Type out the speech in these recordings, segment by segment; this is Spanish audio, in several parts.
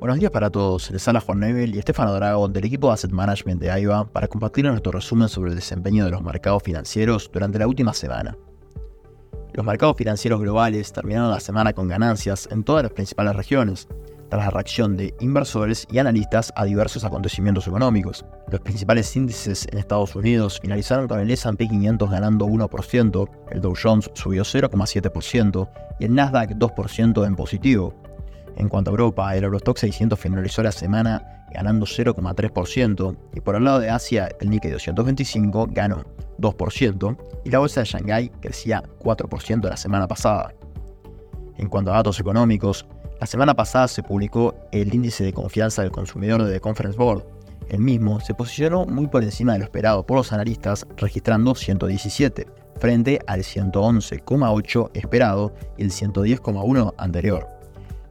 Buenos días para todos, les habla Juan Nebel y Estefano Drago del equipo de Asset Management de AIBA para compartir nuestro resumen sobre el desempeño de los mercados financieros durante la última semana. Los mercados financieros globales terminaron la semana con ganancias en todas las principales regiones, tras la reacción de inversores y analistas a diversos acontecimientos económicos. Los principales índices en Estados Unidos finalizaron con el S&P 500 ganando 1%, el Dow Jones subió 0,7% y el Nasdaq 2% en positivo, en cuanto a Europa, el Eurostock 600 finalizó la semana ganando 0,3% y por el lado de Asia, el Nikkei 225 ganó 2% y la bolsa de Shanghái crecía 4% la semana pasada. En cuanto a datos económicos, la semana pasada se publicó el índice de confianza del consumidor de The Conference Board. El mismo se posicionó muy por encima de lo esperado por los analistas, registrando 117, frente al 111,8 esperado y el 110,1 anterior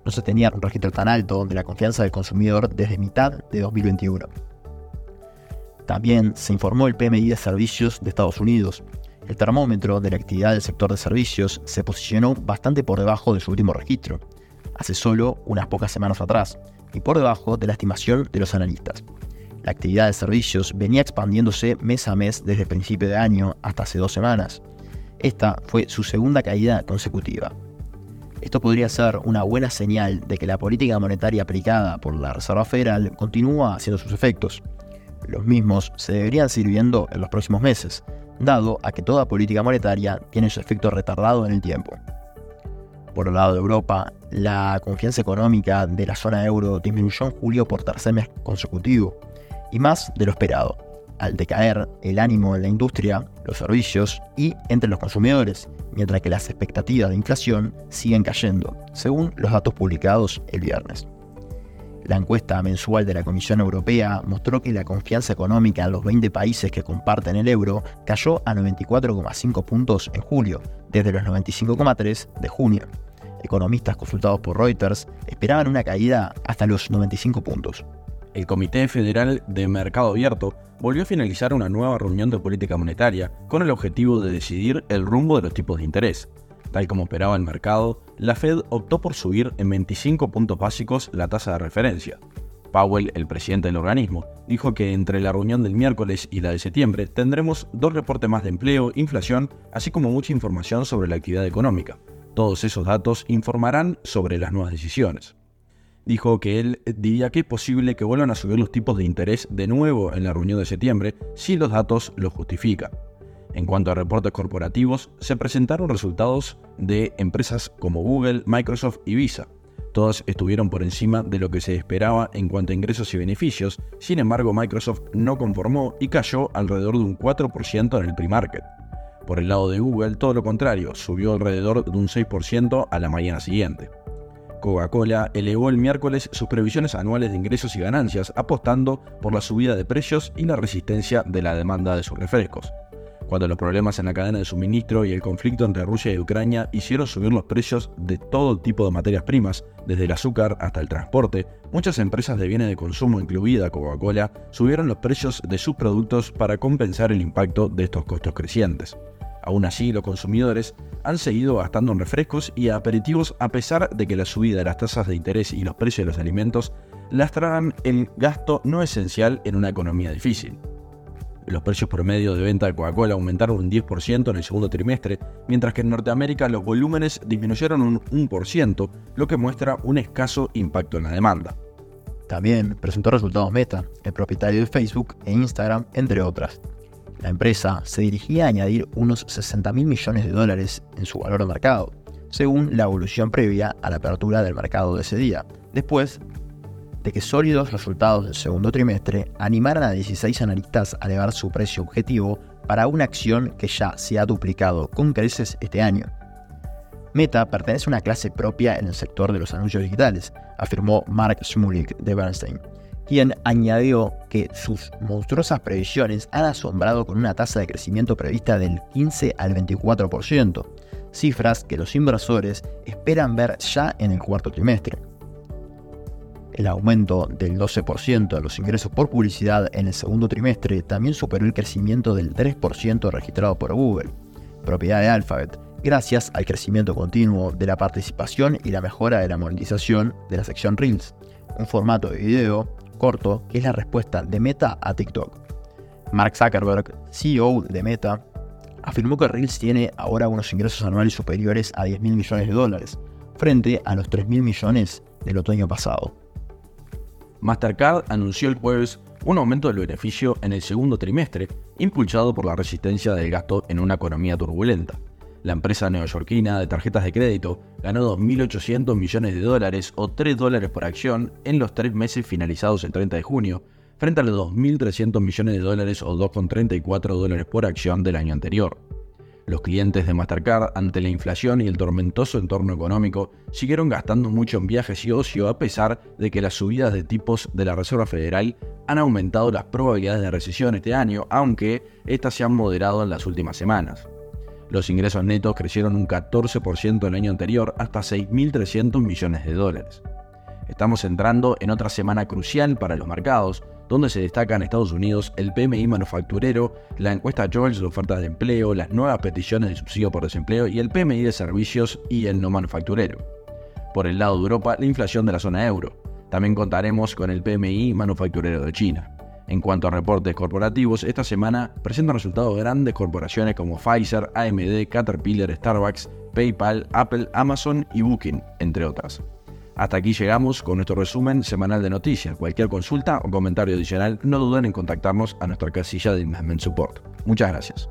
no se tenía un registro tan alto de la confianza del consumidor desde mitad de 2021. También se informó el PMI de servicios de Estados Unidos. El termómetro de la actividad del sector de servicios se posicionó bastante por debajo de su último registro, hace solo unas pocas semanas atrás, y por debajo de la estimación de los analistas. La actividad de servicios venía expandiéndose mes a mes desde el principio de año hasta hace dos semanas. Esta fue su segunda caída consecutiva. Esto podría ser una buena señal de que la política monetaria aplicada por la Reserva Federal continúa haciendo sus efectos. Los mismos se deberían seguir viendo en los próximos meses, dado a que toda política monetaria tiene su efecto retardado en el tiempo. Por el lado de Europa, la confianza económica de la zona euro disminuyó en julio por tercer mes consecutivo, y más de lo esperado, al decaer el ánimo en la industria, los servicios y entre los consumidores, mientras que las expectativas de inflación siguen cayendo, según los datos publicados el viernes. La encuesta mensual de la Comisión Europea mostró que la confianza económica en los 20 países que comparten el euro cayó a 94,5 puntos en julio, desde los 95,3 de junio. Economistas consultados por Reuters esperaban una caída hasta los 95 puntos el Comité Federal de Mercado Abierto volvió a finalizar una nueva reunión de política monetaria con el objetivo de decidir el rumbo de los tipos de interés. Tal como esperaba el mercado, la Fed optó por subir en 25 puntos básicos la tasa de referencia. Powell, el presidente del organismo, dijo que entre la reunión del miércoles y la de septiembre tendremos dos reportes más de empleo, inflación, así como mucha información sobre la actividad económica. Todos esos datos informarán sobre las nuevas decisiones dijo que él diría que es posible que vuelvan a subir los tipos de interés de nuevo en la reunión de septiembre si los datos lo justifican. En cuanto a reportes corporativos, se presentaron resultados de empresas como Google, Microsoft y Visa. Todas estuvieron por encima de lo que se esperaba en cuanto a ingresos y beneficios, sin embargo Microsoft no conformó y cayó alrededor de un 4% en el pre-market. Por el lado de Google, todo lo contrario, subió alrededor de un 6% a la mañana siguiente. Coca-Cola elevó el miércoles sus previsiones anuales de ingresos y ganancias, apostando por la subida de precios y la resistencia de la demanda de sus refrescos. Cuando los problemas en la cadena de suministro y el conflicto entre Rusia y Ucrania hicieron subir los precios de todo tipo de materias primas, desde el azúcar hasta el transporte, muchas empresas de bienes de consumo, incluida Coca-Cola, subieron los precios de sus productos para compensar el impacto de estos costos crecientes. Aún así, los consumidores han seguido gastando en refrescos y aperitivos a pesar de que la subida de las tasas de interés y los precios de los alimentos lastrarán el gasto no esencial en una economía difícil. Los precios promedio de venta de Coca-Cola aumentaron un 10% en el segundo trimestre, mientras que en Norteamérica los volúmenes disminuyeron un 1%, lo que muestra un escaso impacto en la demanda. También presentó resultados Meta, el propietario de Facebook e Instagram, entre otras. La empresa se dirigía a añadir unos 60 mil millones de dólares en su valor de mercado, según la evolución previa a la apertura del mercado de ese día, después de que sólidos resultados del segundo trimestre animaran a 16 analistas a elevar su precio objetivo para una acción que ya se ha duplicado con creces este año. Meta pertenece a una clase propia en el sector de los anuncios digitales, afirmó Mark Smulik de Bernstein quien añadió que sus monstruosas previsiones han asombrado con una tasa de crecimiento prevista del 15 al 24%, cifras que los inversores esperan ver ya en el cuarto trimestre. El aumento del 12% de los ingresos por publicidad en el segundo trimestre también superó el crecimiento del 3% registrado por Google, propiedad de Alphabet, gracias al crecimiento continuo de la participación y la mejora de la monetización de la sección Reels un formato de video corto que es la respuesta de Meta a TikTok. Mark Zuckerberg, CEO de Meta, afirmó que Reels tiene ahora unos ingresos anuales superiores a 10 mil millones de dólares, frente a los 3 mil millones del otoño pasado. Mastercard anunció el jueves un aumento del beneficio en el segundo trimestre, impulsado por la resistencia del gasto en una economía turbulenta. La empresa neoyorquina de tarjetas de crédito ganó 2.800 millones de dólares o 3 dólares por acción en los tres meses finalizados el 30 de junio, frente a los 2.300 millones de dólares o 2,34 dólares por acción del año anterior. Los clientes de Mastercard, ante la inflación y el tormentoso entorno económico, siguieron gastando mucho en viajes y ocio a pesar de que las subidas de tipos de la Reserva Federal han aumentado las probabilidades de recesión este año, aunque éstas se han moderado en las últimas semanas. Los ingresos netos crecieron un 14% el año anterior hasta 6.300 millones de dólares. Estamos entrando en otra semana crucial para los mercados, donde se destacan Estados Unidos el PMI manufacturero, la encuesta George de ofertas de empleo, las nuevas peticiones de subsidio por desempleo y el PMI de servicios y el no manufacturero. Por el lado de Europa, la inflación de la zona euro. También contaremos con el PMI manufacturero de China. En cuanto a reportes corporativos, esta semana presentan resultados grandes corporaciones como Pfizer, AMD, Caterpillar, Starbucks, PayPal, Apple, Amazon y Booking, entre otras. Hasta aquí llegamos con nuestro resumen semanal de noticias. Cualquier consulta o comentario adicional, no duden en contactarnos a nuestra casilla de Investment Support. Muchas gracias.